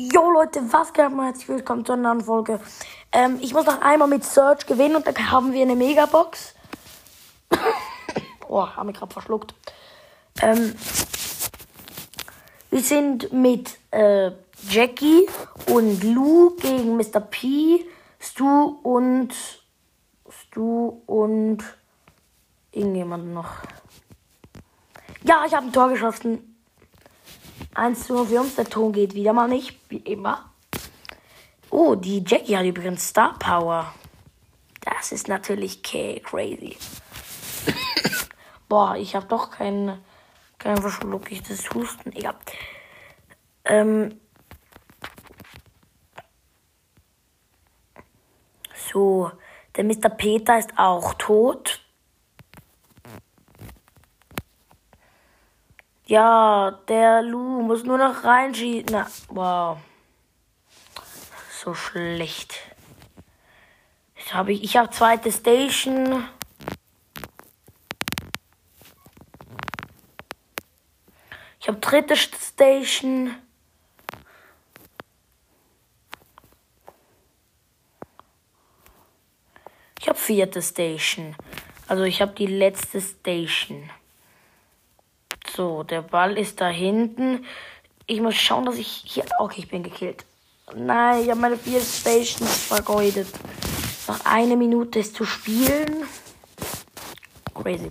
Jo Leute, was geht ab? Herzlich willkommen zu einer neuen Folge. Ähm, ich muss noch einmal mit Search gewinnen und dann haben wir eine Megabox. oh, haben wir gerade verschluckt. Ähm, wir sind mit äh, Jackie und Lou gegen Mr. P, Stu und Stu und irgendjemand noch. Ja, ich habe ein Tor geschossen. 1 zu 0 für uns. Der Ton geht wieder mal nicht, wie immer. Oh, die Jackie hat übrigens Star Power. Das ist natürlich crazy. Boah, ich habe doch kein, kein verschlucktes Husten. Egal. Ähm. So, der Mr. Peter ist auch tot. Ja, der Lu muss nur noch reinschießen. Na, wow. So schlecht. Jetzt habe ich, ich habe zweite Station. Ich habe dritte Station. Ich habe vierte Station. Also ich habe die letzte Station. So, der Ball ist da hinten. Ich muss schauen, dass ich hier. Okay, ich bin gekillt. Nein, ich habe meine vier Stations vergeudet. Noch eine Minute ist zu spielen. Crazy.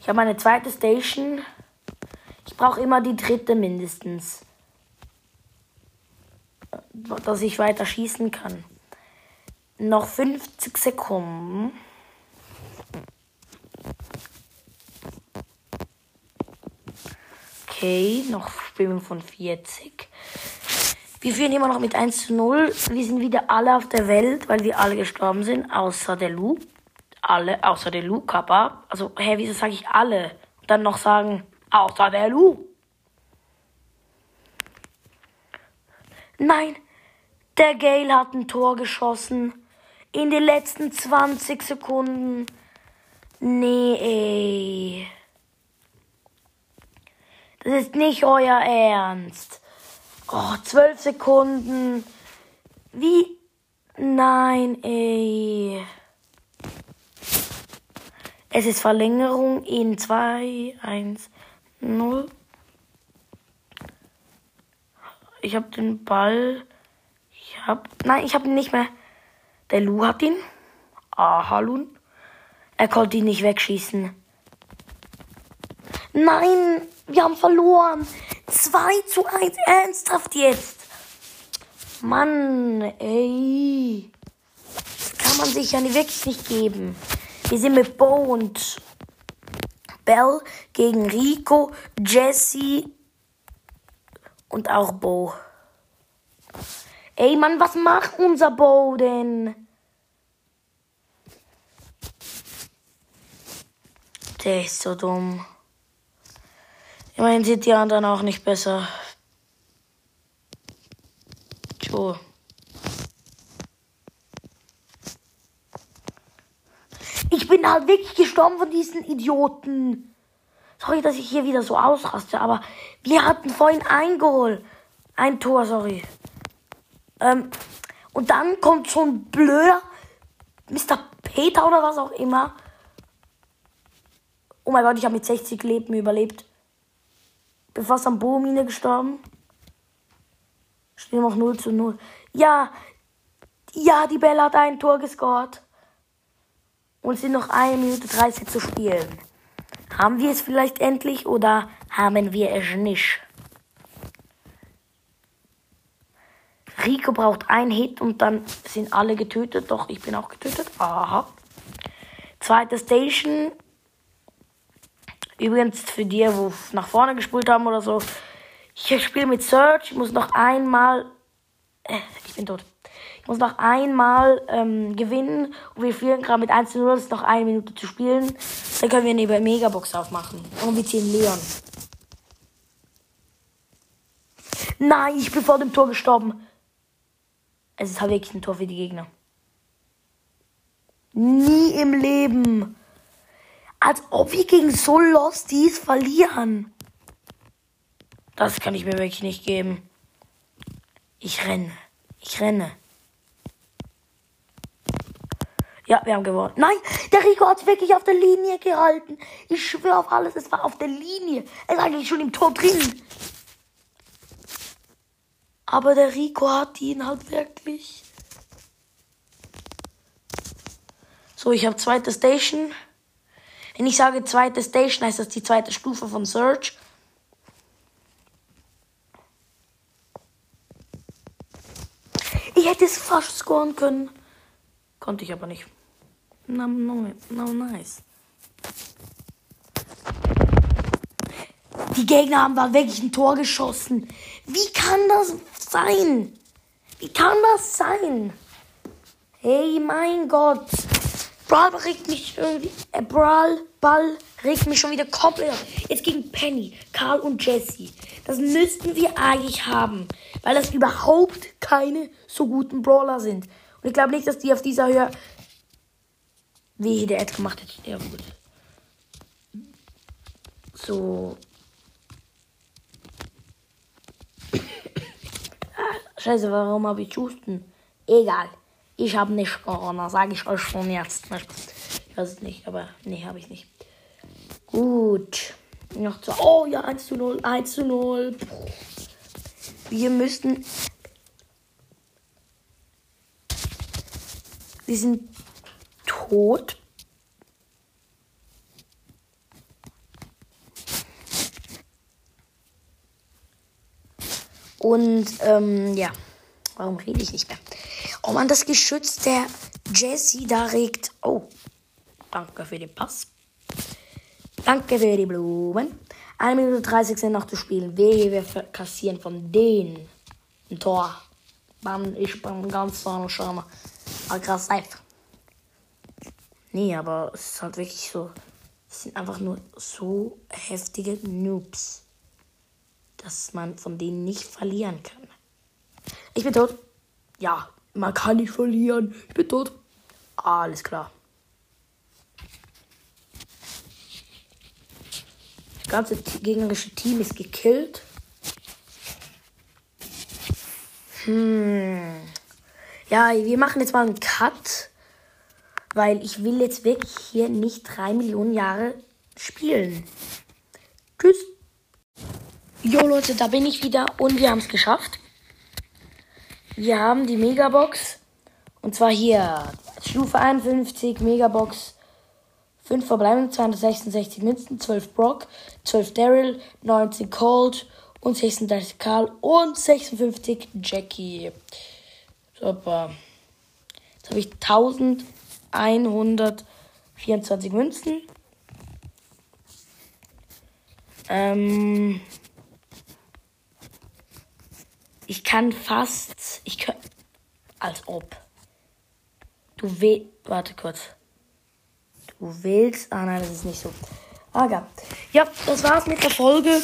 Ich habe meine zweite Station. Ich brauche immer die dritte mindestens. Dass ich weiter schießen kann. Noch 50 Sekunden. Okay, noch Spielen von 40. Wir führen immer noch mit 1 zu 0. Wir sind wieder alle auf der Welt, weil wir alle gestorben sind, außer der Lu. Alle, außer der Lu, Kappa. Also, hä, wieso sage ich alle? Und dann noch sagen, außer der Lu. Nein, der Gale hat ein Tor geschossen. In den letzten 20 Sekunden. Nee, ey. Das ist nicht euer Ernst. Oh, zwölf Sekunden. Wie? Nein, ey. Es ist Verlängerung in 2, 1, 0. Ich habe den Ball. Ich hab. Nein, ich habe ihn nicht mehr. Der Lu hat ihn. Ah, Halun. Er konnte ihn nicht wegschießen. Nein, wir haben verloren. 2 zu 1. Ernsthaft jetzt. Mann, ey. Das kann man sich ja wirklich nicht geben. Wir sind mit Bo und Bell gegen Rico, Jesse und auch Bo. Ey, Mann, was macht unser Bo denn? Der ist so dumm. Immerhin sind die anderen auch nicht besser. Joe. Ich bin halt wirklich gestorben von diesen Idioten. Sorry, dass ich hier wieder so ausraste, aber wir hatten vorhin ein Goal. Ein Tor, sorry. Ähm, und dann kommt so ein blöder Mr. Peter oder was auch immer. Oh mein Gott, ich habe mit 60 Leben überlebt. Bin fast am Bohrmine gestorben. Stehen noch 0 zu 0. Ja, ja, die Bella hat ein Tor gescored. Und sind noch 1 Minute 30 zu spielen. Haben wir es vielleicht endlich oder haben wir es nicht? Rico braucht einen Hit und dann sind alle getötet. Doch, ich bin auch getötet. Aha. Zweite Station. Übrigens für die, wo nach vorne gespult haben oder so. Ich spiele mit Search. Ich muss noch einmal. Äh, ich bin tot. Ich muss noch einmal ähm, gewinnen. Und wir führen gerade mit 1 zu 0. Es ist noch eine Minute zu spielen. Dann können wir eine Megabox aufmachen. Und wir ziehen Leon. Nein, ich bin vor dem Tor gestorben. Es ist halt wirklich ein Tor für die Gegner. Nie im Leben. Als ob wir gegen so Losties verlieren. Das kann ich mir wirklich nicht geben. Ich renne. Ich renne. Ja, wir haben gewonnen. Nein, der Rico hat wirklich auf der Linie gehalten. Ich schwöre auf alles, es war auf der Linie. Er ist eigentlich schon im Tor drin. Aber der Rico hat ihn halt wirklich. So, ich habe zweite Station. Wenn ich sage zweite Station, heißt das die zweite Stufe von Search. Ich hätte es fast scoren können. Konnte ich aber nicht. No, no, no, nice. Die Gegner haben da wirklich ein Tor geschossen. Wie kann das sein? Wie kann das sein? Hey, mein Gott. Brawl regt mich irgendwie. Äh, Brawl Ball regt mich schon wieder komplett auf. Jetzt gegen Penny, Karl und Jesse. Das müssten wir eigentlich haben. Weil das überhaupt keine so guten Brawler sind. Und ich glaube nicht, dass die auf dieser Höhe wie der Ad gemacht hat. Ja, gut. So. ah, scheiße, warum habe ich Husten? Egal. Ich habe nicht Corona, sage ich euch schon jetzt. Ich weiß es nicht, aber nee, habe ich nicht. Gut. Noch zwei. Oh ja, 1 zu 0, 1 zu 0. Wir müssen. Wir sind tot. Und ähm, ja, warum rede ich nicht mehr? Oh man, das Geschütz der Jessie da regt. Oh, danke für den Pass. Danke für die Blumen. 1 Minute 30 sind noch zu spielen. Wehe, wir kassieren von denen ein Tor. Mann, ich bin ganz vorne schon mal aggressiv. Nee, aber es ist halt wirklich so. Es sind einfach nur so heftige Noobs, dass man von denen nicht verlieren kann. Ich bin tot. Ja, man kann nicht verlieren. Ich bin tot. Alles klar. Das ganze gegnerische Team ist gekillt. Hm. Ja, wir machen jetzt mal einen Cut weil ich will jetzt wirklich hier nicht drei Millionen Jahre spielen. Tschüss. Jo Leute, da bin ich wieder und wir haben es geschafft. Wir haben die Megabox und zwar hier Stufe 51 Megabox 5 verbleibende 266 Münzen, 12 Brock, 12 Daryl, 19 Cold und 36 Karl und 56 Jackie. Super. Jetzt habe ich 1000 124 Münzen. Ähm, ich kann fast. Als ob. Du willst. Warte kurz. Du willst. Ah nein, das ist nicht so. Ah, ja. Ja, das war's mit der Folge.